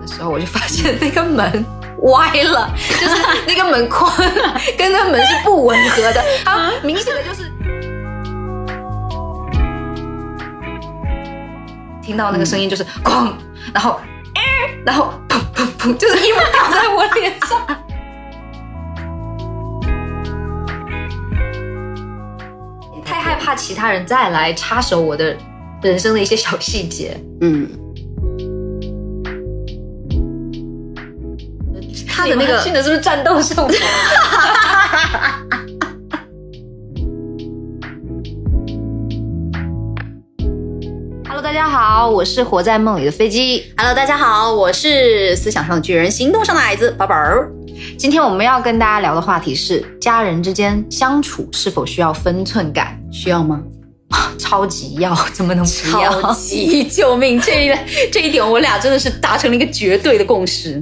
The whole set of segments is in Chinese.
的时候，我就发现那个门歪了，就是那个门框跟那门是不吻合的，它明显的就是听到那个声音就是哐，然后，哎然后砰砰砰，就是衣服掉在我脸上。太害怕其他人再来插手我的人生的一些小细节，嗯，他的那个训的是不是战斗术？家好，我是活在梦里的飞机。，Hello，大家好，我是思想上的巨人，行动上的矮子宝宝儿。今天我们要跟大家聊的话题是家人之间相处是否需要分寸感？需要吗？超级要，怎么能不要？超级救命！这一 这一点，我俩真的是达成了一个绝对的共识。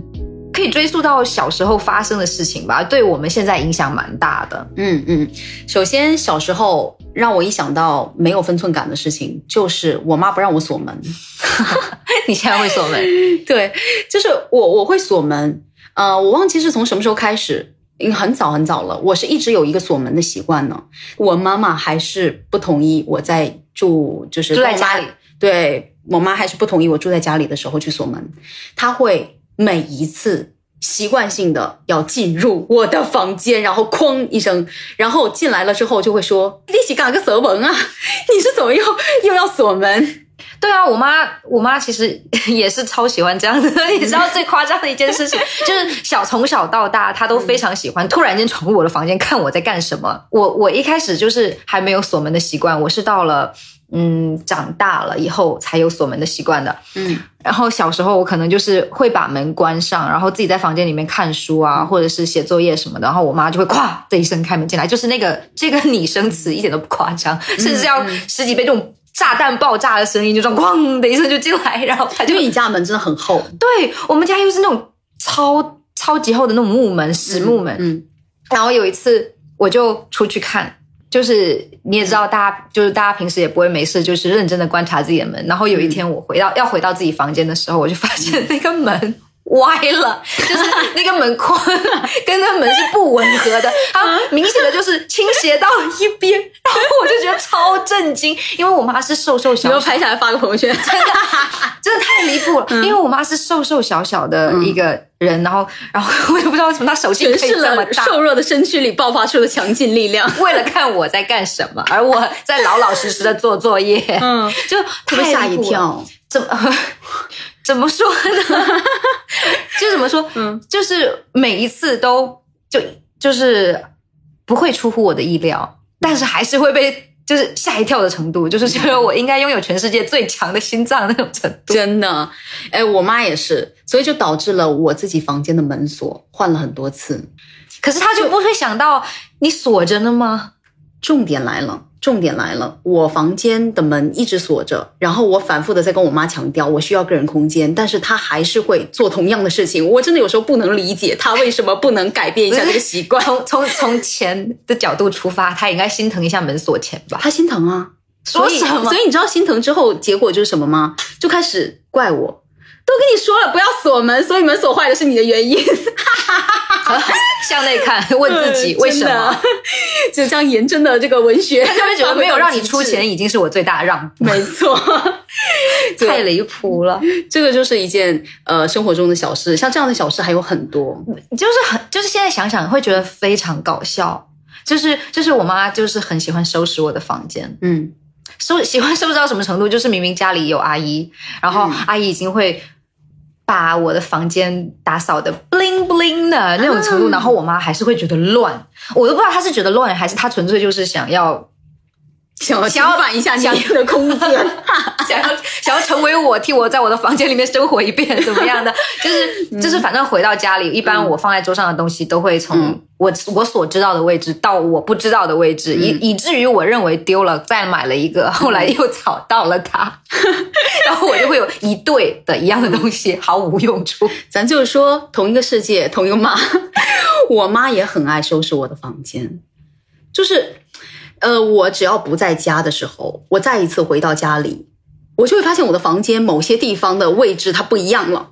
可以追溯到小时候发生的事情吧，对我们现在影响蛮大的。嗯嗯，首先小时候让我一想到没有分寸感的事情，就是我妈不让我锁门。你现在会锁门？对，就是我我会锁门。呃，我忘记是从什么时候开始，因为很早很早了，我是一直有一个锁门的习惯呢。我妈妈还是不同意我在住，就是在家里。对我妈还是不同意我住在家里的时候去锁门，她会每一次习惯性的要进入我的房间，然后哐一声，然后进来了之后就会说：“你是干个什么啊？你是怎么又又要锁门？”对啊，我妈，我妈其实也是超喜欢这样子的。你知道最夸张的一件事情，就是小从小到大，她都非常喜欢突然间闯入我的房间看我在干什么。我我一开始就是还没有锁门的习惯，我是到了嗯长大了以后才有锁门的习惯的。嗯。然后小时候我可能就是会把门关上，然后自己在房间里面看书啊，或者是写作业什么的，然后我妈就会咵的一声开门进来，就是那个 这个拟声词一点都不夸张，甚至要十几倍这种炸弹爆炸的声音，就这样咣的一声就进来，然后他就因为你家门真的很厚，对我们家又是那种超超级厚的那种木门，实木门，嗯。然后有一次我就出去看，就是你也知道，大家就是大家平时也不会没事，就是认真的观察自己的门。然后有一天我回到、要回到自己房间的时候，我就发现那个门。歪了，就是那个门框跟那个门是不吻合的，它明显的就是倾斜到一边，然后我就觉得超震惊，因为我妈是瘦瘦小小，你要拍下来发个朋友圈。真的 真的太离谱了，因为我妈是瘦瘦小小的一个人，然后然后我也不知道为什么她手劲可以这么大，瘦弱的身躯里爆发出了强劲力量。为了看我在干什么，而我在老老实实的做作业，嗯，就特别吓一。跳。怎么怎么说呢？就怎么说？嗯，就是每一次都就就是不会出乎我的意料，但是还是会被就是吓一跳的程度，就是觉得我应该拥有全世界最强的心脏那种程度。真的，哎，我妈也是，所以就导致了我自己房间的门锁换了很多次。可是他就不会想到你锁着呢吗？重点来了，重点来了，我房间的门一直锁着，然后我反复的在跟我妈强调我需要个人空间，但是她还是会做同样的事情。我真的有时候不能理解她为什么不能改变一下这个习惯。从从从钱的角度出发，他应该心疼一下门锁钱吧？她心疼啊，所以说什么所以你知道心疼之后结果就是什么吗？就开始怪我。都跟你说了不要锁门，所以门锁坏的是你的原因。向内看，问自己嗯为什么？就这样严正的这个文学，他就会觉得没有让你出钱，已经是我最大的让步，没错，太离谱了。这个就是一件呃生活中的小事，像这样的小事还有很多。就是很，就是现在想想会觉得非常搞笑。就是就是我妈就是很喜欢收拾我的房间，嗯收喜欢收拾到什么程度？就是明明家里有阿姨，然后嗯阿姨已经会把我的房间打扫的 bling bling 的那种程度，啊然后我妈还是会觉得乱。我都不知道她是觉得乱，还是她纯粹就是想要想要侵想要犯一下你想的空间。想要想要成为我，替我在我的房间里面生活一遍，怎么样的？就是就是，反正回到家里，一般我放在桌上的东西都会从嗯我我所知道的位置到我不知道的位置，以以至于我认为丢了，再买了一个，后来又找到了它，然后我就会有一对的一样的东西，毫无用处。咱就是说，同一个世界，同一个妈。我妈也很爱收拾我的房间，就是，呃，我只要不在家的时候，我再一次回到家里，我就会发现我的房间某些地方的位置它不一样了。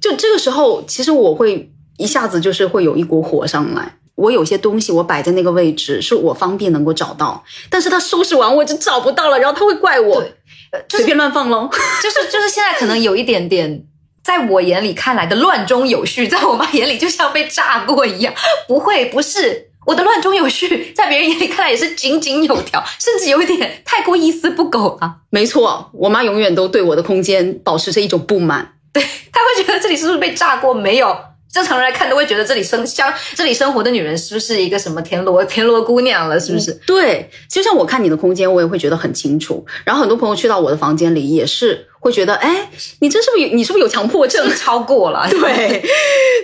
就这个时候，其实我会一下子就是会有一股火上来。我有些东西我摆在那个位置，是我方便能够找到，但是他收拾完我就找不到了，然后他会怪我对随便乱放喽。就是就是现在可能有一点点。在我眼里看来的乱中有序，在我妈眼里就像被炸过一样。不会，不是我的乱中有序，在别人眼里看来也是井井有条，甚至有一点太过一丝不苟啊。没错，我妈永远都对我的空间保持着一种不满。对她会觉得这里是不是被炸过？没有，正常人来看都会觉得这里生像这里生活的女人是不是一个什么田螺 田螺姑娘了？是不是？对，就像我看你的空间，我也会觉得很清楚。然后很多朋友去到我的房间里，也是会觉得，哎，你这是不是有你是不是有强迫症？超过了，对，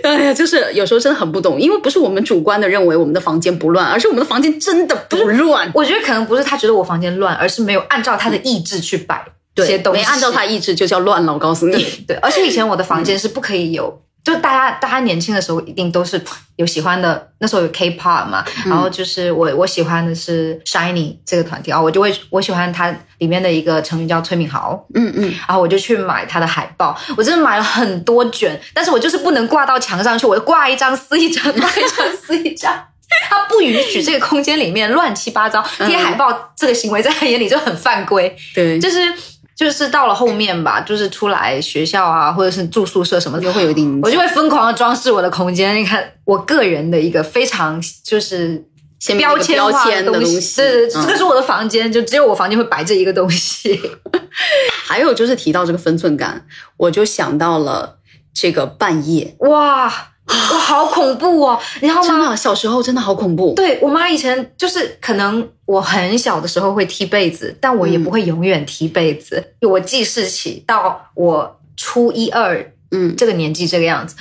哎呀，就是有时候真的很不懂，因为不是我们主观的认为我们的房间不乱，而是我们的房间真的不乱。我觉得可能不是他觉得我房间乱，而是没有按照他的意志去摆这些对，东西，没按照他意志就叫乱了。我告诉你，对，而且以前我的房间是不可以有，就大家大家年轻的时候一定都是 有喜欢的，那时候有 K-pop 嘛，然后就是我我喜欢的是 Shiny 这个团体啊，我就会我喜欢它里面的一个成员叫崔敏豪，嗯嗯，然后我就去买他的海报，我真的买了很多卷，但是我就是不能挂到墙上去，我就挂一张撕一张，挂一张撕一张。他不允许这个空间里面乱七八糟贴海报，这个行为在他眼里就很犯规。对，就是就是到了后面吧，就是出来学校啊，或者是住宿舍什么的，就会有一定影响我就会疯狂的装饰我的空间。你看，我个人的一个非常就是先标签化标签的东东西对对，嗯这个是我的房间，就只有我房间会摆这一个东西。还有就是提到这个分寸感，我就想到了这个半夜，哇哇，好恐怖哦！你知道吗？真的小时候真的好恐怖。对我妈以前就是可能我很小的时候会踢被子，但我也不会永远踢被子。我记事起到我初一二嗯，这个年纪这个样子，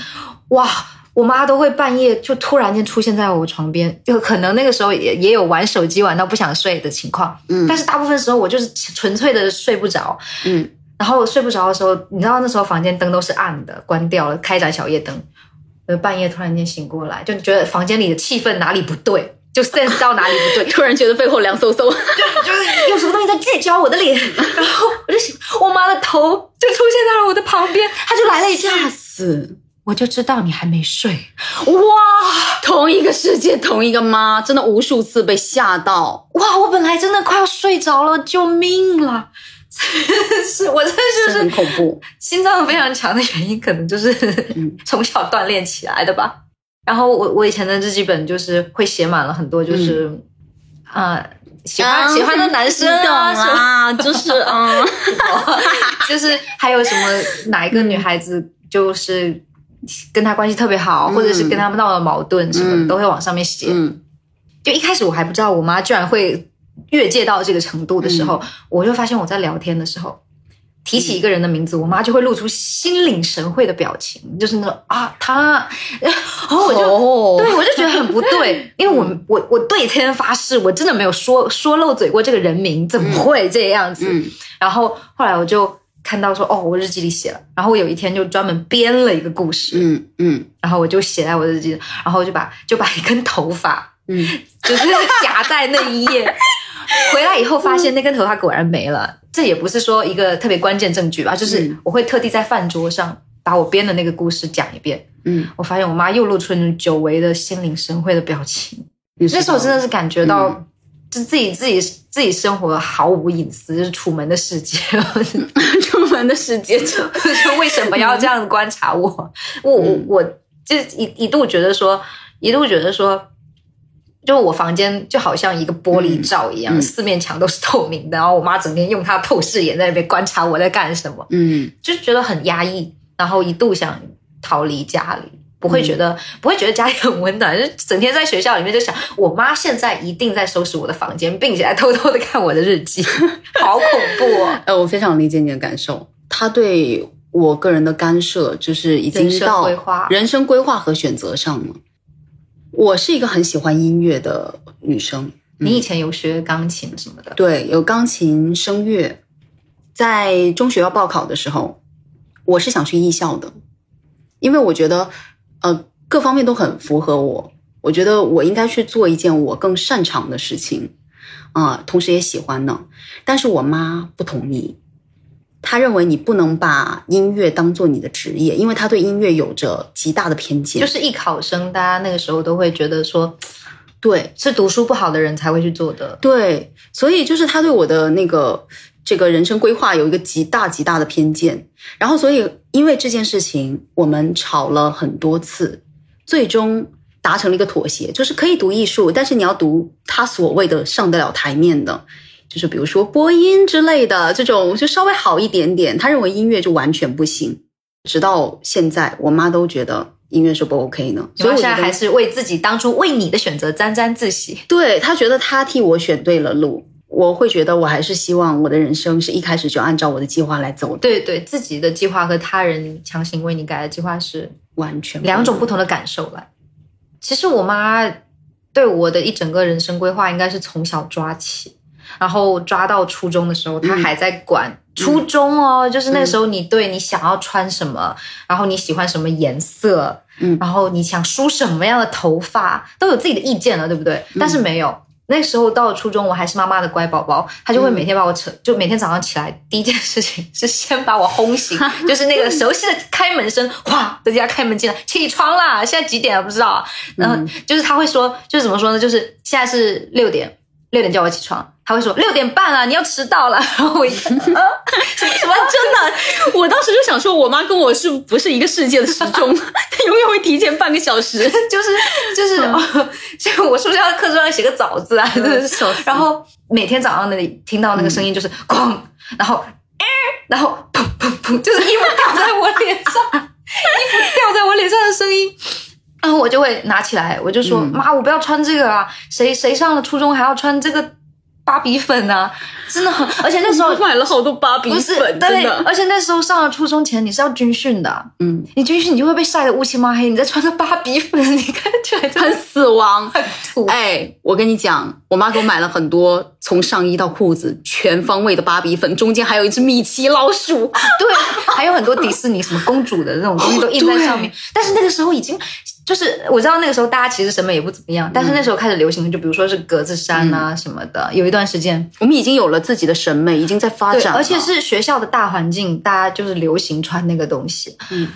哇！我妈都会半夜就突然间出现在我床边，就可能那个时候也也有玩手机玩到不想睡的情况，嗯但是大部分时候我就是纯粹的睡不着，嗯，然后睡不着的时候，你知道那时候房间灯都是暗的，关掉了，开盏小夜灯，呃，半夜突然间醒过来，就觉得房间里的气氛哪里不对，就 sense 到哪里不对，突然觉得背后凉飕飕。就是有什么东西在聚焦我的脸，然后我就醒，我妈的头就出现在了我的旁边，她就来了一句，吓死！我就知道你还没睡，哇同一个世界，同一个妈，真的无数次被吓到，哇，我本来真的快要睡着了，救命了！是，我真的就是很恐怖。心脏非常强的原因，可能就是嗯 从小锻炼起来的吧。然后我我以前的日记本就是会写满了很多，就是啊、喜欢、喜欢的男生啊，就是嗯，就是还有什么哪一个女孩子就是跟他关系特别好，嗯或者是跟他们闹了矛盾什么，嗯都会往上面写。嗯就一开始我还不知道我妈居然会越界到这个程度的时候，嗯我就发现我在聊天的时候。提起一个人的名字，我妈就会露出心领神会的表情，就是那种啊他，然后我就、哦对我就觉得很不对，因为我我我对天发誓，我真的没有说说漏嘴过这个人名，怎么会这样子？嗯然后后来我就看到说，哦，我日记里写了，然后我有一天就专门编了一个故事，嗯嗯然后我就写在我的日记里，然后我就把就把一根头发嗯，就是夹在那一页。回来以后发现那根头发果然没了，这也不是说一个特别关键证据吧，就是嗯。我会特地在饭桌上把我编的那个故事讲一遍。嗯，我发现我妈又露出那种久违的心领神会的表情，那那时候真的是感觉到嗯，就自己自己自己生活毫无隐私，就是楚门的世界。是出门的世界，就 就为什么要这样观察我？我我嗯我就一一度觉得说，一度觉得说，就我房间就好像一个玻璃罩一样，嗯嗯四面墙都是透明的，然后我妈整天用她的透视眼在那边观察我在干什么，嗯就觉得很压抑，然后一度想逃离家里。不会觉得不会觉得家里很温暖，就整天在学校里面就想，我妈现在一定在收拾我的房间，并且还偷偷的看我的日记，好恐怖哦！呃，我非常理解你的感受，她对我个人的干涉，就是已经到人生规划和选择上了。我是一个很喜欢音乐的女生，你以前有学钢琴什么的，对，有钢琴、声乐。在中学要报考的时候，我是想去艺校的，因为我觉得，呃，各方面都很符合我。我觉得我应该去做一件我更擅长的事情，啊、同时也喜欢呢。但是我妈不同意，她认为你不能把音乐当做你的职业，因为他对音乐有着极大的偏见。就是艺考生，大家那个时候都会觉得说对，是读书不好的人才会去做的。对，所以就是他对我的那个这个人生规划有一个极大极大的偏见，然后所以因为这件事情，我们吵了很多次，最终达成了一个妥协，就是可以读艺术，但是你要读他所谓的上得了台面的。就是比如说播音之类的这种，就稍微好一点点。他认为音乐就完全不行，直到现在，我妈都觉得音乐是不 OK 呢，所以我现在还是为自己当初为你的选择沾沾自喜。对他觉得他替我选对了路，我会觉得我还是希望我的人生是一开始就按照我的计划来走的，对对，自己的计划和他人强行为你改的计划是完全两种不同的感受了。其实我妈对我的一整个人生规划应该是从小抓起，然后抓到初中的时候，他还在管。初中哦，就是那个时候，你对你想要穿什么，然后你喜欢什么颜色，嗯然后你想梳什么样的头发，都有自己的意见了，对不对？但是没有。那时候到了初中，我还是妈妈的乖宝宝，他就会每天把我扯，就每天早上起来第一件事情是先把我轰醒，就是那个熟悉的开门声，哗的家开门进来，起床啦！现在几点了不知道啊？然后就是他会说，就是怎么说呢？就是现在是六点，六点叫我起床，他会说六点半了，你要迟到了。然 后我一看，啊、什么什么 真的，我当时就想说，我妈跟我是不是一个世界的时钟？她永远会提前半个小时。就 是就是，哦这个我是不是要课桌上写个早字啊？然后每天早上那里听到那个声音就是哐，然后哎，然后砰砰砰，就是衣服掉在我脸上，衣服掉在我脸上的声音。然后我就会拿起来，我就说：“嗯妈，我不要穿这个啊！谁谁上了初中还要穿这个芭比粉啊？真的很，而且那时候 买了好多芭比不是粉，真对，的。而且那时候上了初中前你是要军训的，嗯，你军训你就会被晒得乌漆嘛黑，你再穿个芭比粉，你看起来真很死亡。很土。哎，我跟你讲，我妈给我买了很多，从上衣到裤子全方位的芭比粉，中间还有一只米奇老鼠。对，还有很多迪士尼什么公主的那种东西都印在上面。但是那个时候已经就是我知道那个时候大家其实审美也不怎么样，但是那时候开始流行的，就比如说是格子衫啊什么的，有一段时间，我们已经有了自己的审美，已经在发，展了，而且是学校的大环境，大家就是流行穿那个东西。嗯，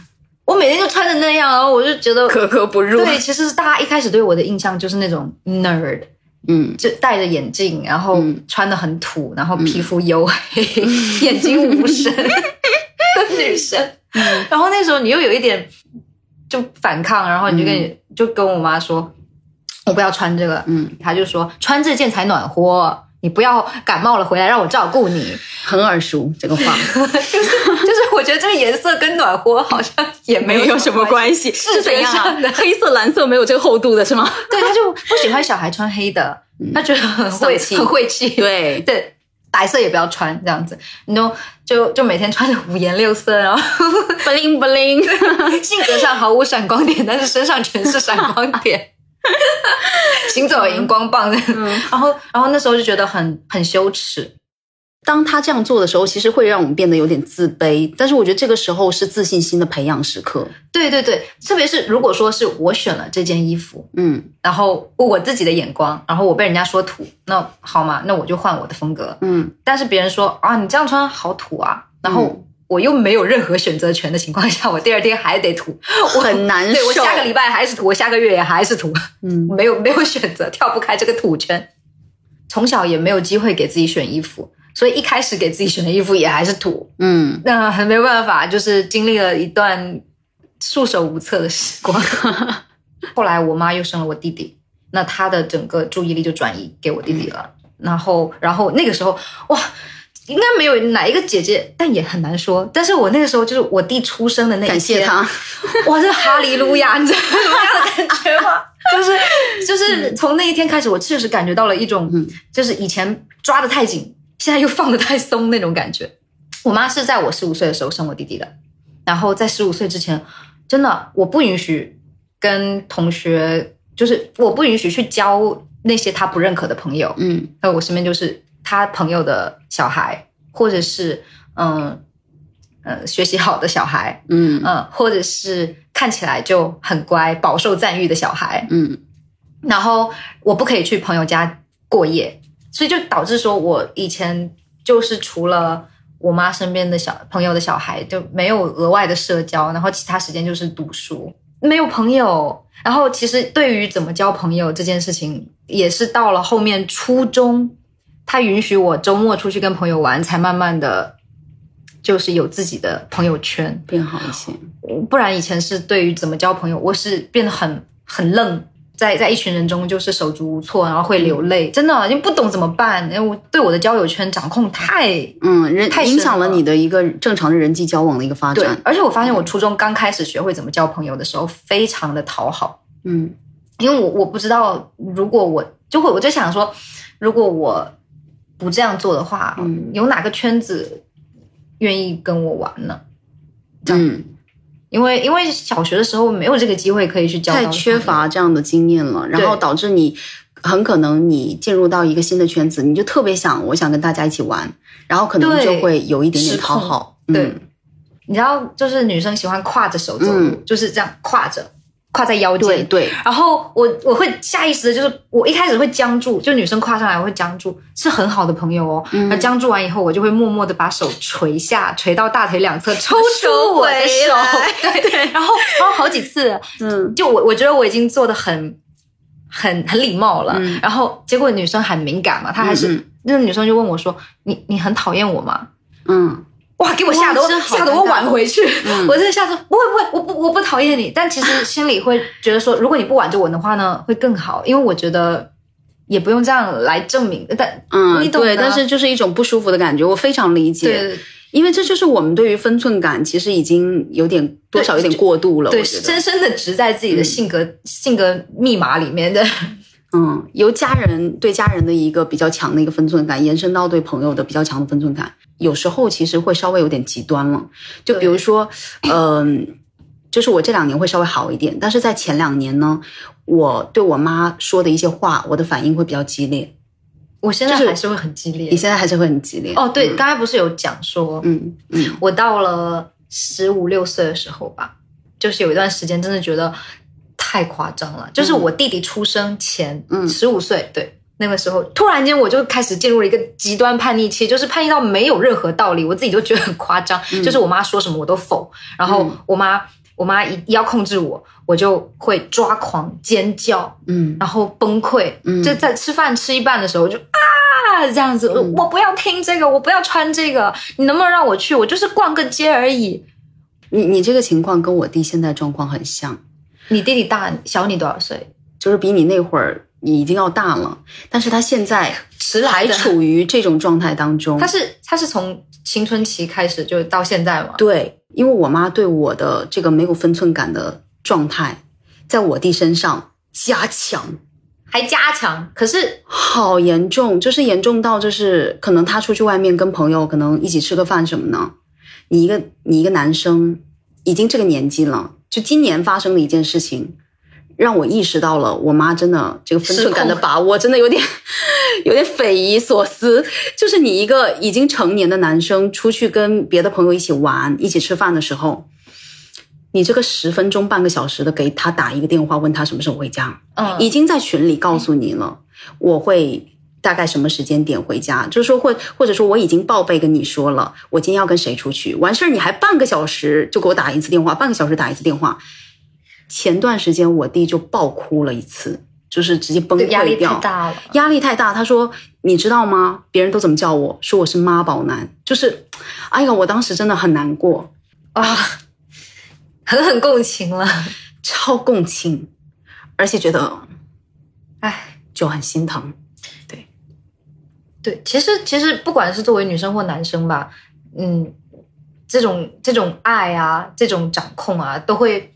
我每天就穿着那样，然后我就觉得。格格不入。对，其实大家一开始对我的印象就是那种 nerd，嗯，就戴着眼镜，然后嗯穿的很土，然后皮肤黝黑，眼睛无神的 女生。然后那时候你又有一点就反抗，然后你就跟你、就跟我妈说，我不要穿这个。嗯，她就说穿这件才暖和，你不要感冒了回来让我照顾你。很耳熟这个话，就是就是我觉得这个颜色跟暖和好像也没有什么关系，是怎样？黑色、蓝色没有这个厚度的是吗？对，她就不喜欢小孩穿黑的，她觉得很晦气很晦气。对，对，白色也不要穿，这样子，你都就就每天穿着五颜六色，然后 bling bling，。性格上毫无闪光点，但是身上全是闪光点，行走有荧光棒嗯。然后，然后那时候就觉得很很羞耻。当他这样做的时候，其实会让我们变得有点自卑。但是我觉得这个时候是自信心的培养时刻。对对对，特别是如果说是我选了这件衣服，嗯然后我自己的眼光，然后我被人家说土，那好嘛，那我就换我的风格。嗯，但是别人说啊，你这样穿好土啊，然后。我又没有任何选择权的情况下，我第二天还得涂，我很难受。对我下个礼拜还是涂，我下个月也还是涂，嗯 没有没有选择，跳不开这个土圈。从小也没有机会给自己选衣服，所以一开始给自己选的衣服也还是土。嗯那很没办法，就是经历了一段束手无策的时光。后来我妈又生了我弟弟，那她的整个注意力就转移给我弟弟了。然后，然后那个时候，哇，应该没有哪一个姐姐，但也很难说。但是我那个时候就是我弟出生的那一天，感谢他，哇，这哈利路亚，你知道什么样的感觉吗？就是就是从那一天开始，我确实感觉到了一种，嗯就是以前抓的太紧，现在又放的太松那种感觉。我妈是在我十五岁的时候生我弟弟的，然后在十五岁之前，真的我不允许跟同学，就是我不允许去交那些他不认可的朋友。嗯还有我身边就是他朋友的小孩，或者是嗯呃学习好的小孩，嗯嗯，或者是看起来就很乖、饱受赞誉的小孩。嗯然后我不可以去朋友家过夜，所以就导致说我以前就是除了我妈身边的小朋友的小孩，就没有额外的社交，然后其他时间就是读书，没有朋友。然后其实对于怎么交朋友这件事情，也是到了后面初中，他允许我周末出去跟朋友玩，才慢慢的就是有自己的朋友圈。变好一些。不然以前是对于怎么交朋友，我是变得很很愣，在在一群人中就是手足无措，然后会流泪，真的因为不懂怎么办，因为我对我的交友圈掌控太嗯，人太影响了了你的一个正常的人际交往的一个发对展。，而且我发现我初中刚开始学会怎么交朋友的时候，非常的讨好，嗯。因为我我不知道，如果我就会我就想说，如果我不这样做的话，嗯。有哪个圈子愿意跟我玩呢？嗯，因为因为小学的时候没有这个机会可以去交到太缺乏这样的经验了，然后导致你很可能你进入到一个新的圈子，你就特别想我想跟大家一起玩，然后可能就会有一点点讨好。对嗯你知道，就是女生喜欢挎着手走路，嗯就是这样挎着，挎在腰间。对对，然后我我会下意识的，就是我一开始会僵住，就女生跨上来我会僵住，是很好的朋友哦。嗯而僵住完以后，我就会默默的把手垂下，垂到大腿两侧，抽出我的手。对 对，然后然后好几次，嗯就我我觉得我已经做的很很很礼貌了，嗯然后结果女生很敏感嘛，她还是、嗯嗯那个女生就问我说：“你你很讨厌我吗？”嗯哇，给我吓得我吓得我挽回去，嗯。我真的吓说不会不会，我不我不讨厌你，但其实 心里会觉得说，如果你不挽着我的话呢，会更好，因为我觉得也不用这样来证明，但嗯，你懂的对，但是就是一种不舒服的感觉，我非常理解。对。因为这就是我们对于分寸感其实已经有点多少有点过度了，对，深深的植在自己的性格、性格密码里面的，嗯，由家人对家人的一个比较强的一个分寸感，延伸到对朋友的比较强的分寸感，有时候其实会稍微有点极端了。就比如说，嗯、就是我这两年会稍微好一点，但是在前两年呢，我对我妈说的一些话，我的反应会比较激烈。我现在还是会很激烈你。现在还是会很激烈哦，对，刚才不是有讲说，嗯嗯我到了十五六岁的时候吧，就是有一段时间真的觉得太夸张了。就是我弟弟出生前，嗯十五岁，对，那个时候突然间我就开始进入了一个极端叛逆期，就是叛逆到没有任何道理，我自己都觉得很夸张。就是我妈说什么我都否，然后嗯我妈我妈一一要控制我，我就会抓狂尖叫，嗯然后崩溃，嗯就在吃饭吃一半的时候就啊这样子，嗯我不要听这个，我不要穿这个，你能不能让我去？我就是逛个街而已。你你这个情况跟我弟现在状况很像，你弟弟大小你多少岁？就是比你那会儿你已经要大了，但是他现在还迟来。处于这种状态当中。他是他是从青春期开始就到现在嘛？对，因为我妈对我的这个没有分寸感的状态，在我弟身上加强，还加强。可是好严重，就是严重到就是可能他出去外面跟朋友可能一起吃个饭什么呢？你一个你一个男生已经这个年纪了，就今年发生的一件事情，让我意识到了我妈真的这个分寸感的把握真的有点 有点匪夷所思。就是你一个已经成年的男生出去跟别的朋友一起玩、一起吃饭的时候，你这个十分钟、半个小时的给他打一个电话，问他什么时候回家，嗯，已经在群里告诉你了，我会大概什么时间点回家，就是说或或者说我已经报备跟你说了，我今天要跟谁出去，完事儿你还半个小时就给我打一次电话，半个小时打一次电话。前段时间我弟就爆哭了一次，就是直接崩对压力溃掉，太大了。压力太大。他说：“你知道吗？别人都怎么叫我？说我是妈宝男。就是，哎呀，我当时真的很难过，啊，狠狠共情了。超共情，而且觉得哎，就很心疼。对，其实其实不管是作为女生或男生吧，嗯，这种这种爱啊，这种掌控啊，都会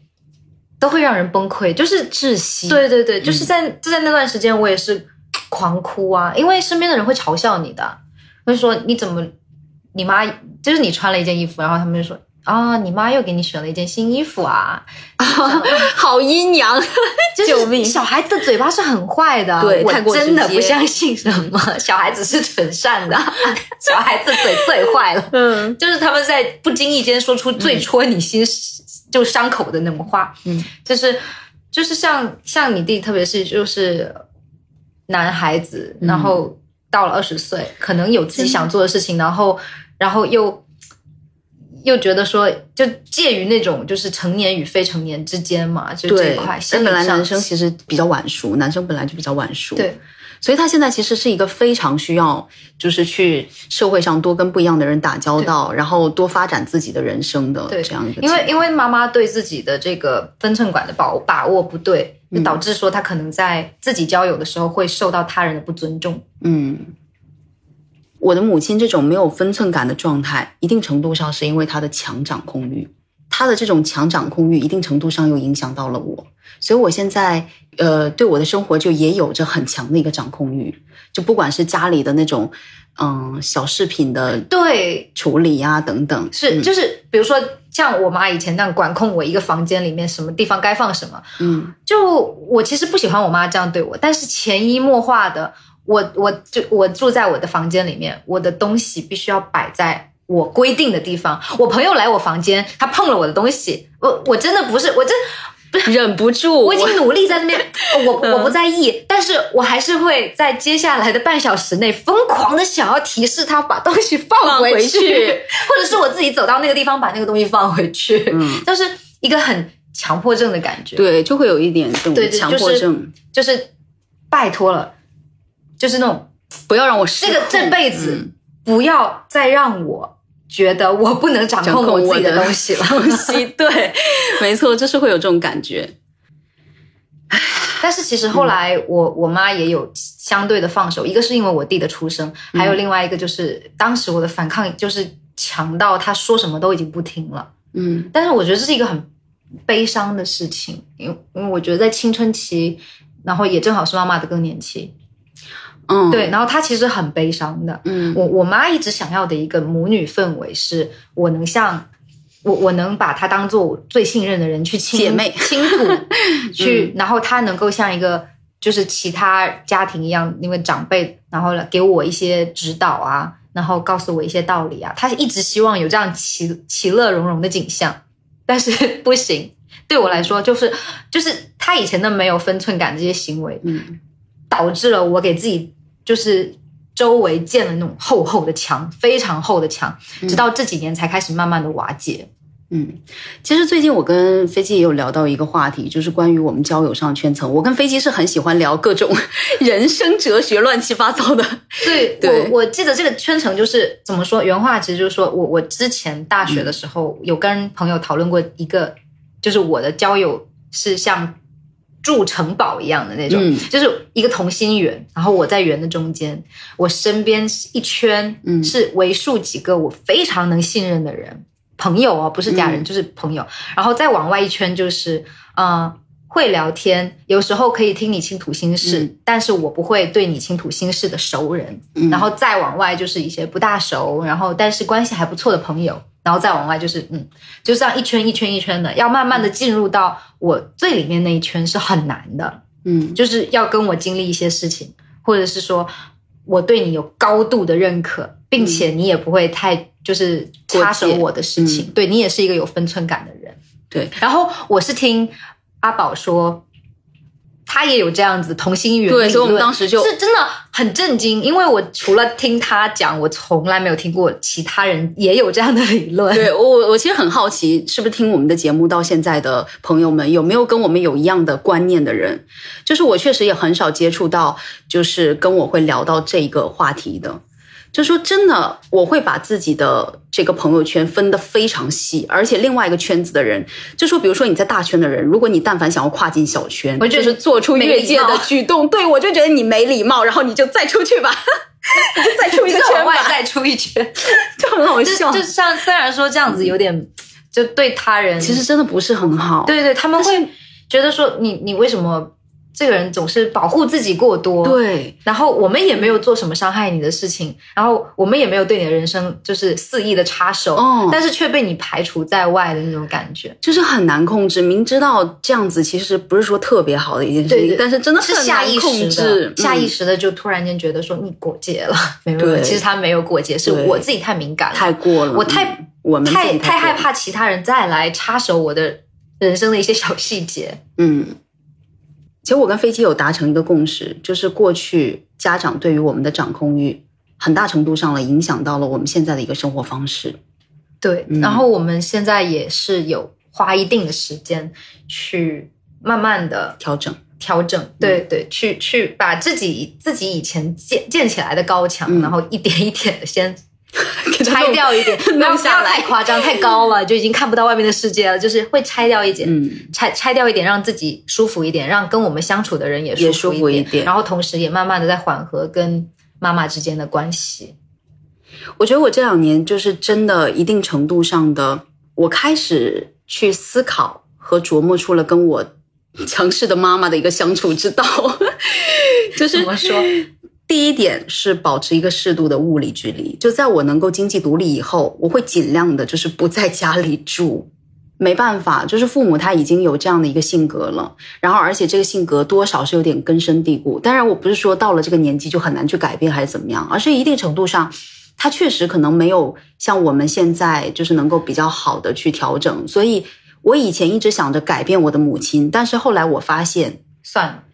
都会让人崩溃，就是窒息。对对对，就是在就在那段时间，我也是 狂哭啊，因为身边的人会嘲笑你的，会说你怎么，你妈就是你穿了一件衣服，然后他们就说啊，你妈又给你选了一件新衣服啊，好阴阳，救命。小孩子的嘴巴是很坏的，我真的不相信什么。小孩子是纯善的，小孩子嘴最坏了。嗯。就是他们在不经意间说出最戳你心、就伤口的那种话，嗯，就是就是像像你弟，特别是就是男孩子，嗯然后到了二十岁，可能有自己想做的事情，然后然后又又觉得说，就介于那种就是成年与非成年之间嘛，就这一块。，但本来男生其实比较晚熟，男生本来就比较晚熟。对所以他现在其实是一个非常需要，就是去社会上多跟不一样的人打交道，然后多发展自己的人生的对这样一个。因为因为妈妈对自己的这个分寸感的把握把握不对，就嗯导致说他可能在自己交友的时候会受到他人的不尊重。嗯，我的母亲这种没有分寸感的状态，一定程度上是因为她的强掌控欲，她的这种强掌控欲，一定程度上又影响到了我，所以我现在呃对我的生活就也有着很强的一个掌控欲，就不管是家里的那种嗯小饰品的对，处理呀、等等，是嗯。就是比如说像我妈以前那样管控我一个房间里面什么地方该放什么，嗯。就我其实不喜欢我妈这样对我，但是潜移默化的，我我就我住在我的房间里面，我的东西必须要摆在我规定的地方。我朋友来我房间，他碰了我的东西，我我真的不是，我真 忍不住，我已经努力在那边，我嗯。我不在意，但是我还是会在接下来的半小时内疯狂的想要提示他把东西放放回回去，或者是我自己走到那个地方把那个东西放回去，嗯。就是一个很强迫症的感觉。对，就会有一点这种强迫症，就是拜托了，就是那种不要让我失这个这辈子嗯。不要再让我觉得我不能掌掌控我自己的的东西了。东西，对，没错，就是会有这种感觉。但是其实后来我我妈也有相对的放手，一个是因为我弟的出生，还有另外一个就是当时我的反抗就是强到他说什么都已经不听了。嗯但是我觉得这是一个很悲伤的事情，因为因为我觉得在青春期，然后也正好是妈妈的更年期，嗯，对，，然后她其实很悲伤的。嗯我我妈一直想要的一个母女氛围，是我能像我我能把她当做我最信任的人去亲姐妹倾吐，去，然后她能够像一个就是其他家庭一样，因为长辈，然后给我一些指导啊，然后告诉我一些道理啊，她一直希望有这样其其乐融融的景象，但是 不行。对我来说，就是就是她以前的没有分寸感这些行为，嗯导致了我给自己就是周围建了那种厚厚的墙，非常厚的墙，直到这几年才开始慢慢的瓦解。嗯。其实最近我跟飞机也有聊到一个话题，就是关于我们交友上圈层。我跟飞机是很喜欢聊各种人生哲学、乱七八糟的。对 对我，我记得这个圈层就是怎么说，原话其实就是说我我之前大学的时候、有跟朋友讨论过一个，就是我的交友是像筑城堡一样的那种，嗯。就是一个同心圆，然后我在圆的中间，我身边是一圈嗯。是为数几个我非常能信任的人，朋友哦，不是家人，嗯。就是朋友，然后再往外一圈就是呃。会聊天，有时候可以听你倾吐心事，嗯。但是我不会对你倾吐心事的熟人。嗯。然后再往外就是一些不大熟，然后但是关系还不错的朋友，然后再往外就是嗯，就这样一圈一圈一圈的，要慢慢的进入到我最里面那一圈是很难的，嗯。就是要跟我经历一些事情，或者是说我对你有高度的认可，并且你也不会太就是插手我的事情，对你也是一个有分寸感的人。对，然后我是听阿宝说，他也有这样子同心圆理对所以我们当时就是真的很震惊，因为我除了听他讲，我从来没有听过其他人也有这样的理论。对我，我其实很好奇，是不是听我们的节目到现在的朋友们，有没有跟我们有一样的观念的人？就是我确实也很少接触到，就是跟我会聊到这个话题的。就说真的，我会把自己的这个朋友圈分得非常细，而且另外一个圈子的人，就说比如说你在大圈的人，如果你但凡想要跨进小圈，我就是做出越界的举动，对我就觉得你没礼貌，然后你就再出去吧。再出一个圈吧，再出一圈。就很好就笑。就像虽然说这样子有点，就对他人其实真的不是很好。对对，他们会觉得说你你为什么这个人总是保护自己过多？，对然后我们也没有做什么伤害你的事情，然后我们也没有对你的人生就是肆意的插手，哦但是却被你排除在外的那种感觉。就是很难控制。明知道这样子其实不是说特别好的一件事情，对对但是真的是很难下意识的，，下意识、的就突然间觉得说你过界了，没有没有，对其实他没有过界，是我自己太敏感了，太过了。我太嗯我太太害。怕其他人再来插手我的人生的一些小细节。嗯，其实我跟飞机有达成一个共识，就是过去家长对于我们的掌控欲，很大程度上了影响到了我们现在的一个生活方式。对，嗯。然后我们现在也是有花一定的时间去慢慢的调整，调整，对对，去去把自己自己以前建建起来的高墙，嗯。然后一点一点的先 给拆掉一点，不要太夸张，太高了，就已经看不到外面的世界了，就是会拆掉一点。嗯，拆拆掉一点，让自己舒服一点，让跟我们相处的人也也舒服一舒服一点然后同时也慢慢的在缓和跟妈妈之间的关系。我觉得我这两年就是真的一定程度上的，我开始去思考和琢磨出了跟我强势的妈妈的一个相处之道，就是怎么说？第一点是保持一个适度的物理距离，就在我能够经济独立以后，我会尽量的就是不在家里住。没办法，就是父母他已经有这样的一个性格了，然后而且这个性格多少是有点根深蒂固。当然，我不是说到了这个年纪就很难去改变还是怎么样，而是一定程度上，他确实可能没有像我们现在就是能够比较好的去调整。所以我以前一直想着改变我的母亲，但是后来我发现算了，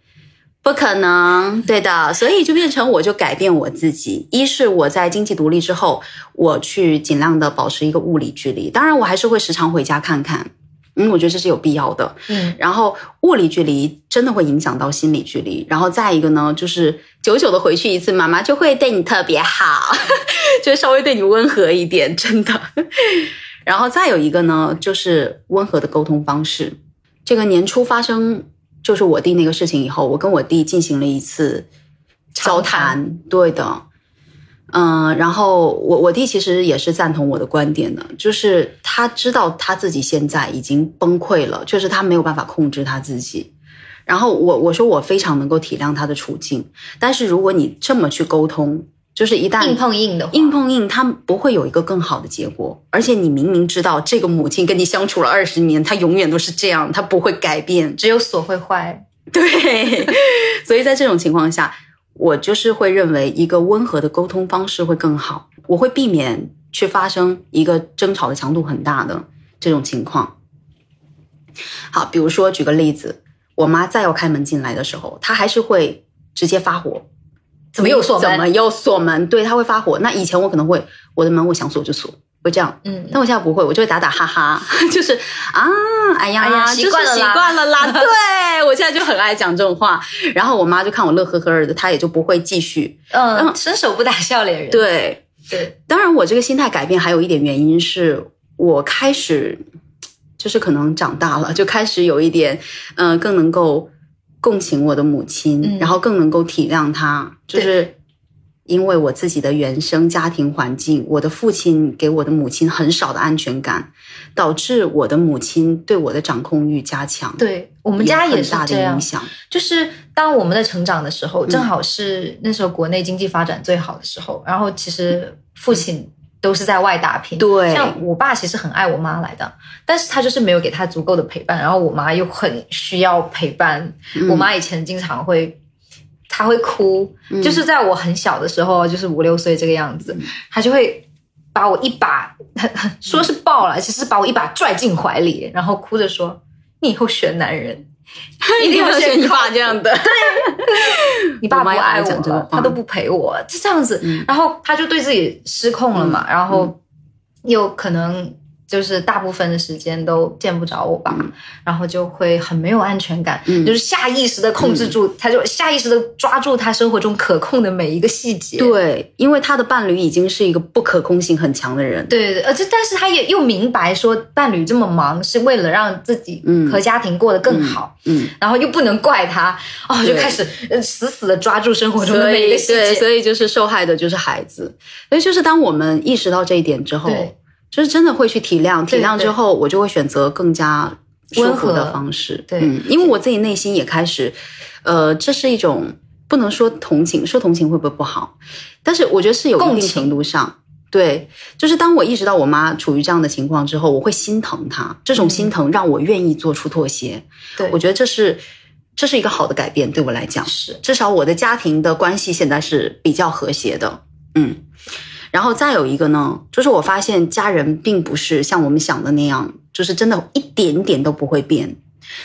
不可能，对的，所以就变成我就改变我自己。一是我在经济独立之后，我去尽量的保持一个物理距离，当然我还是会时常回家看看，嗯，我觉得这是有必要的。嗯，然后物理距离真的会影响到心理距离，然后再一个呢，就是久久的回去一次，妈妈就会对你特别好，就稍微对你温和一点，真的。然后再有一个呢，就是温和的沟通方式。这个年初发生就是我弟那个事情以后，我跟我弟进行了一次交谈，对的。嗯，然后我我弟其实也是赞同我的观点的，就是他知道他自己现在已经崩溃了，就是他没有办法控制他自己。然后我我说我非常能够体谅他的处境，但是如果你这么去沟通，就是一旦硬碰硬的，硬碰硬，他不会有一个更好的结果。而且你明明知道这个母亲跟你相处了二十年，她永远都是这样，她不会改变。只有锁会坏。对，所以在这种情况下，我就是会认为一个温和的沟通方式会更好，我会避免去发生一个争吵的强度很大的这种情况。好，比如说举个例子，我妈再要开门进来的时候，她还是会直接发火。怎么又锁门怎么又锁门？对，他会发火。那以前我可能会，我的门我想锁就锁，会这样。嗯，但我现在不会，我就会打打哈哈，就是啊，哎呀，哎呀习惯了啦习惯了啦。对我现在就很爱讲这种话，然后我妈就看我乐呵呵的，她也就不会继续。嗯，伸手不打笑脸人。对，对，当然我这个心态改变还有一点原因是我开始就是可能长大了，就开始有一点，嗯、更能够共情我的母亲，嗯然后更能够体谅她，就是。因为我自己的原生家庭环境，我的父亲给我的母亲很少的安全感，导致我的母亲对我的掌控欲加强，对我们家也是大这样的影。响。就是当我们在成长的时嗯候，正好是那时候国内经济发展最好的时候，然后其实父亲都是在外打拼。对像我爸其实很爱我妈来的，但是他就是没有给他足够的陪伴，然后我妈又很需要陪伴。嗯我妈以前经常会。她会哭，嗯就是在我很小的时候，就是五六岁这个样子，她就会把我一把，说是抱了，其实把我一把拽进怀里，然后哭着说：“你以后选男人，一定要选你爸这样的，你爸不爱爱我他都不陪我，就这样子。嗯。然后他就对自己失控了嘛，然后又可能就是大部分的时间都见不着我爸，然后就会很没有安全感，嗯就是下意识的控制住，他就下意识的抓住他生活中可控的每一个细节。对，因为他的伴侣已经是一个不可控性很强的人。对对对，呃，这但是他也又明白说伴侣这么忙是为了让自己嗯和家庭过得更好，嗯，然后又不能怪他，哦，就开始呃死死的抓住生活中的每一个细对，节。所以就是受害的就是孩子。所以就是当我们意识到这一点之后对，就是真的会去体谅，体谅之后，我就会选择更加舒温和服的方式。对嗯，因为我自己内心也开始，呃，这是一种不能说同情，说同情会不会不好？但是我觉得是有一定程度上。对，就是当我意识到我妈处于这样的情况之后，我会心疼她。这种心疼让我愿意做出妥协。对，我觉得这是这是一个好的改变，对我来讲。是至少我的家庭的关系现在是比较和谐的，嗯。然后再有一个呢，就是我发现家人并不是像我们想的那样，就是真的一点点都不会变。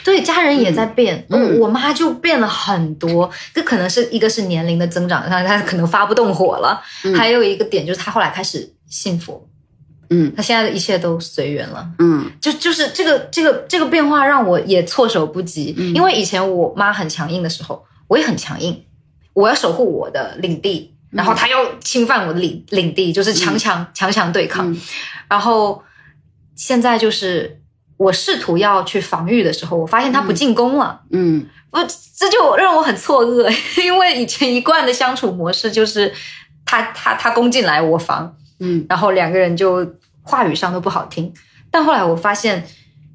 对，家人也在变，嗯。嗯，我妈就变了很多。这可能是一个是年龄的增长，她她可能发不动火了，嗯。还有一个点就是她后来开始信佛，嗯。她现在的一切都随缘了。嗯。就就是这个这个这个变化让我也措手不及，嗯。因为以前我妈很强硬的时候，我也很强硬，我要守护我的领地，然后他要侵犯我的领领地，就是强强、强强对抗。嗯然后现在就是我试图要去防御的时候，我发现他不进攻了。嗯我这就让我很错愕，因为以前一贯的相处模式就是他他他攻进来我防，嗯然后两个人就话语上都不好听。但后来我发现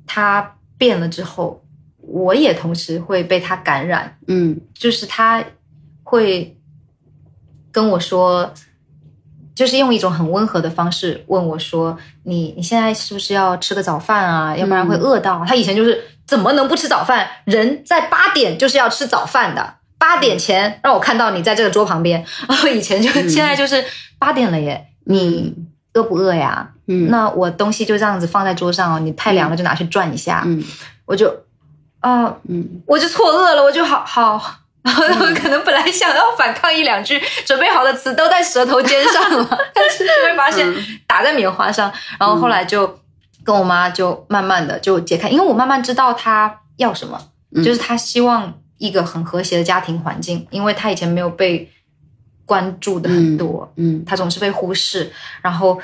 他变了之后，我也同时会被他感染，嗯就是他会跟我说，就是用一种很温和的方式问我说：“你你现在是不是要吃个早饭啊？要不然会饿到。他以前就是怎么能不吃早饭？人在八点就是要吃早饭的。八点前让我看到你在这个桌旁边，然后以前就、现在就是八点了耶，你饿不饿呀？嗯那我东西就这样子放在桌上哦，你太凉了就拿去转一下。嗯我就啊、嗯我就错愕了，我就好好。然后我可能本来想要反抗一两句，准备好的词都在舌头尖上了，但是就会发现打在棉花上。然后后来就跟我妈就慢慢的就解开，因为我慢慢知道她要什么，嗯就是她希望一个很和谐的家庭环境，因为她以前没有被关注的很多，嗯她总是被忽视，然后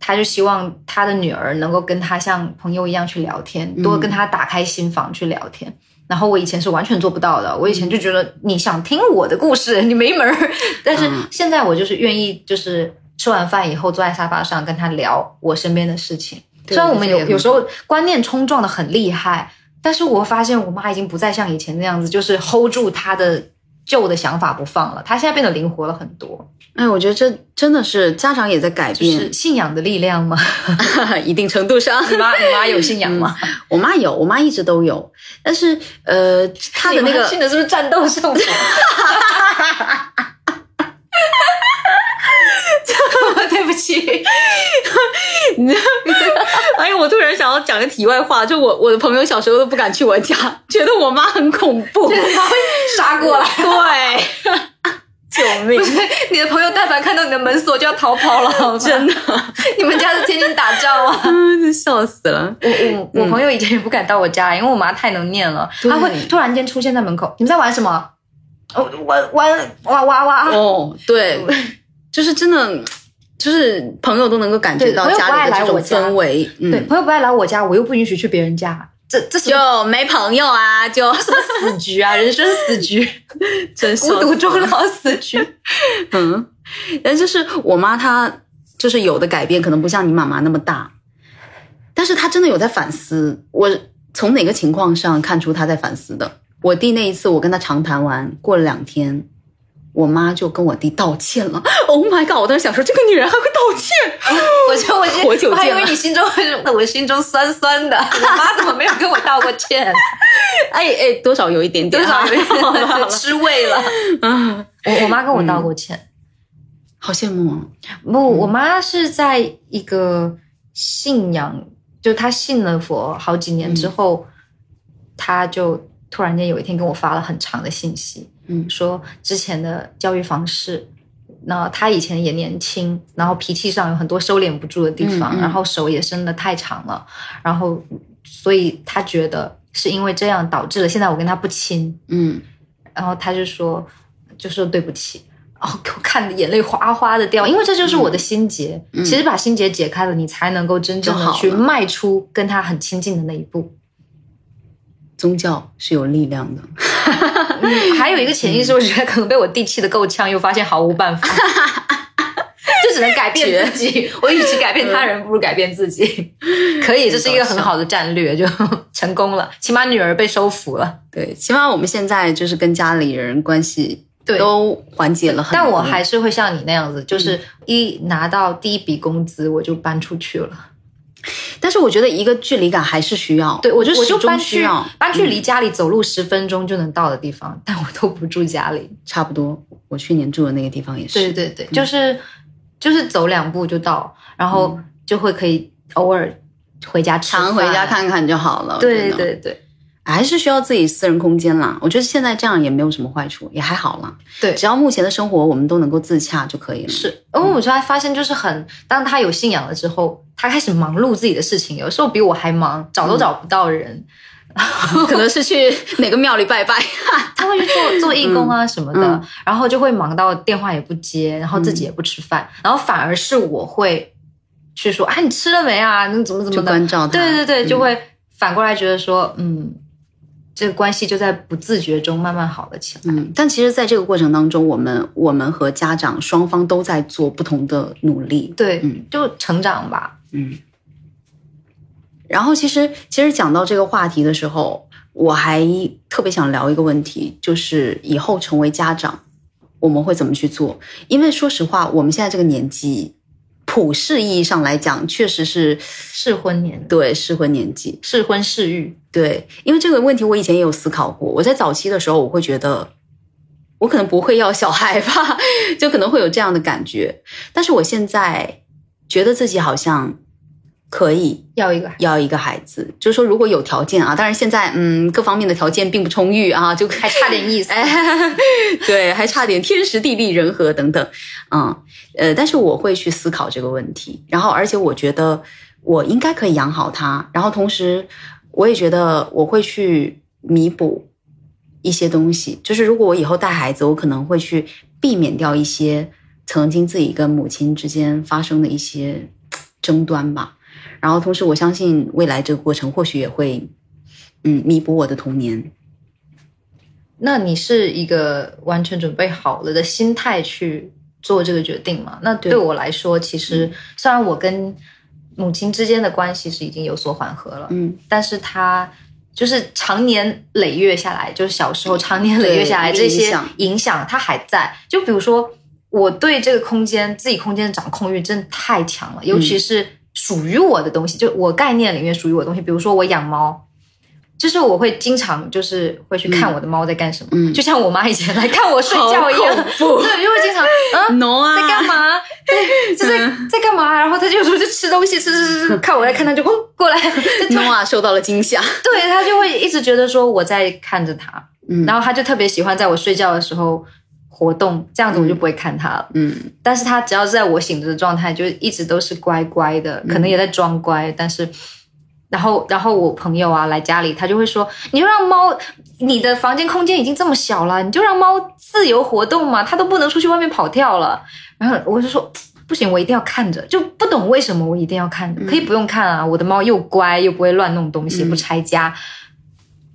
他就希望他的女儿能够跟他像朋友一样去聊天，嗯多跟他打开心房去聊天。然后我以前是完全做不到的，我以前就觉得你想听我的故事，你没门儿。但是嗯现在我就是愿意，就是吃完饭以后坐在沙发上跟他聊我身边的事情。虽然我们有有时候观念冲撞的很厉害，但是我发现我妈已经不再像以前那样子，就是 hold 住她的旧的想法不放了。他现在变得灵活了很多，哎，我觉得这真的是家长也在改就变，是信仰的力量吗？一定程度上。你妈你妈有信仰吗？我妈有，我妈一直都有，但是呃，她的那个信的是不是战斗圣佛？对不起，哎呀，我突然想要讲个题外话，就我我的朋友小时候都不敢去我家，觉得我妈很恐怖。他会杀过来。对，救命不！是你的朋友，但凡看到你的门锁就要逃跑了，真的，你们家是天天打仗吗？嗯，真笑死了。我我我朋友以前也不敢到我家，因为我妈太能念了，对她会突然间出现在门口。你们在玩什么？哦，玩玩哇哇哇！哦，对，就是真的，就是朋友都能够感觉到家里的这种氛围。嗯对，，朋友不爱来我家，我又不允许去别人家，这这就没朋友啊，就死局啊？人生死局，真孤独终老死局。嗯，但就是我妈她就是有的改变，可能不像你妈妈那么大，但是她真的有在反思。我从哪个情况上看出她在反思的？我弟那一次，我跟他长谈完，过了两天，我妈就跟我弟道歉了。Oh my god！我当时想说，这个女人还会道歉？我就我就活久见了我还以为你心中我心中酸酸的，我妈怎么没有跟我道过歉？哎哎，多少有一点点，多少有点好了好了吃味了。啊，我我妈跟我道过歉，好羡慕啊！不，我妈是在一个信仰，就她信了佛好几年之后，她就突然间有一天跟我发了很长的信息，嗯说之前的教育方式那他以前也年轻，然后脾气上有很多收敛不住的地方，嗯嗯然后手也伸得太长了，然后所以他觉得是因为这样导致了现在我跟他不亲，嗯然后他就说就说对不起。然后，给 我看的眼泪哗哗的掉，因为这就是我的心结。嗯其实把心结解开了，你才能够真正的去迈出跟他很亲近的那一步。宗教是有力量的。嗯还有一个潜意识，我觉得可能被我弟气的够呛，又发现毫无办法，就只能改变自己。我与其改变他人，不如改变自己。可以，这是一个很好的战略，就 成功了。起码女儿被收服了。对，起码我们现在就是跟家里人关系对都缓解了很多。但我还是会像你那样子，就是一拿到第一笔工资，我就搬出去了。但是我觉得一个距离感还是需要。对，我就搬去需要搬去嗯离家里走路十分钟就能到的地方，但我都不住家里。差不多。我去年住的那个地方也是。对对对，就是就是走两步就到，然后就会可以偶尔回家吃饭，常回家。看看就好了。对对对还是需要自己私人空间啦。我觉得现在这样也没有什么坏处，也还好啦。对，只要目前的生活我们都能够自洽就可以了。是。因为我突然发现，就是很当他有信仰了之后，他开始忙碌自己的事情，有时候比我还忙，找都找不到人。可能是去 哪个庙里拜拜。他会去做做义工啊什么的，嗯然后就会忙到电话也不接，然后自己也不吃饭，然后反而是我会去说，啊，你吃了没啊？你怎么怎就么的？关照他。对对对，嗯就会反过来觉得说，嗯，这个关系就在不自觉中慢慢好了起来。嗯，但其实，在这个过程当中，我们我们和家长双方都在做不同的努力。对，嗯就成长吧。嗯。然后，其实其实讲到这个话题的时候，我还特别想聊一个问题，就是以后成为家长，我们会怎么去做？因为说实话，我们现在这个年纪，普世意义上来讲，确实是适婚年，对适婚年纪。适婚适育，对，因为这个问题我以前也有思考过。我在早期的时候，我会觉得我可能不会要小孩吧，就可能会有这样的感觉。但是我现在觉得自己好像可以要一个要一个孩子，就是说如果有条件啊，当然现在嗯各方面的条件并不充裕啊，就还差点意思。哎，对，还差点天时地利人和等等，嗯，呃，但是我会去思考这个问题，然后而且我觉得我应该可以养好他，然后同时我也觉得我会去弥补一些东西，就是如果我以后带孩子，我可能会去避免掉一些曾经自己跟母亲之间发生的一些争端吧，然后同时我相信未来这个过程或许也会嗯弥补我的童年。那你是一个完全准备好了的心态去做这个决定吗？那对对我来说，其实虽然我跟母亲之间的关系是已经有所缓和了，嗯但是她就是常年累月下来，就是小时候常年累月下来这些影响影响，它还在。就比如说，我对这个空间自己空间的掌控欲真的太强了，尤其是属于我的东西，就我概念里面属于我的东西，比如说我养猫。就是我会经常就是会去看我的猫在干什么，嗯。就像我妈以前来看我睡觉一样，对，就会经常嗯 no 啊，在干嘛？对，就在在干嘛？然后他就有时候就吃东西，吃吃吃吃，看我在看他就哦过来，就诺啊受到了惊吓。对他就会一直觉得说我在看着他，嗯。然后他就特别喜欢在我睡觉的时候活动，这样子我就不会看他了。嗯但是他只要是在我醒着的状态，就一直都是乖乖的，可能也在装乖，但是。然后，然后我朋友啊来家里，他就会说：“你就让猫，你的房间空间已经这么小了，你就让猫自由活动嘛，它都不能出去外面跑跳了。”然后我就说：“不行，我一定要看着，就不懂为什么我一定要看着，可以不用看啊，我的猫又乖又不会乱弄东西，嗯不拆家。”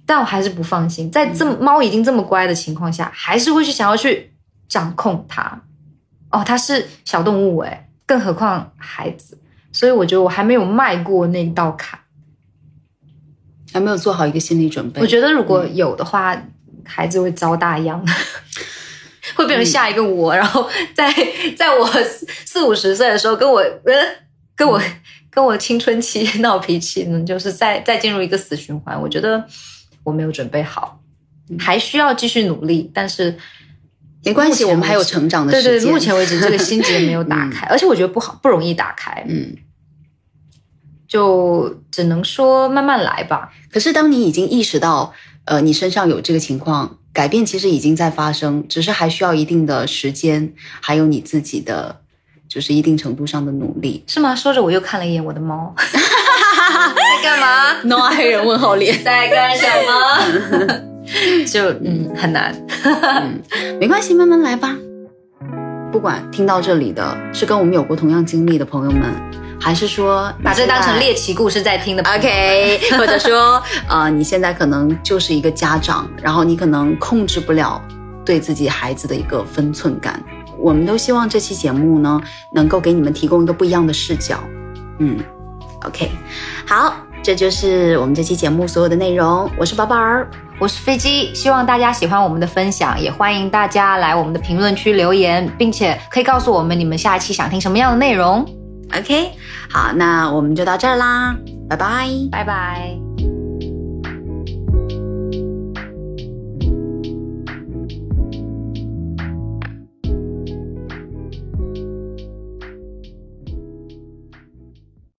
但我还是不放心，在这么猫已经这么乖的情况下，还是会去想要去掌控它。哦，它是小动物诶，更何况孩子，所以我觉得我还没有迈过那道坎。还没有做好一个心理准备。我觉得如果有的话，孩子会遭大殃，会变成下一个我，然后在在我四四五十岁的时候，跟我呃跟我跟我青春期 闹脾气呢，就是再再进入一个死循环。我觉得我没有准备好，还需要继续努力，但是。没关系，我们还有成长的对时间。对，目前为止这个 心结没有打开，而且我觉得不好，不容易打开，嗯，就只能说慢慢来吧。可是当你已经意识到，呃，你身上有这个情况，改变其实已经在发生，只是还需要一定的时间，还有你自己的就是一定程度上的努力。是吗？说着我又看了一眼我的猫，在干嘛？no 黑人问号脸，在干什么？就嗯很难。嗯，没关系，慢慢来吧。不管听到这里的是跟我们有过同样经历的朋友们，还是说把这当成。猎奇故事在听的 OK，或者说，呃，你现在可能就是一个家长，然后你可能控制不了对自己孩子的一个分寸感。我们都希望这期节目呢，能够给你们提供一个不一样的视角。嗯，OK，好，这就是我们这期节目所有的内容。我是宝宝儿，我是飞机，希望大家喜欢我们的分享，也欢迎大家来我们的评论区留言，并且可以告诉我们你们下一期想听什么样的内容。OK，好，那我们就到这儿啦，拜拜。拜拜。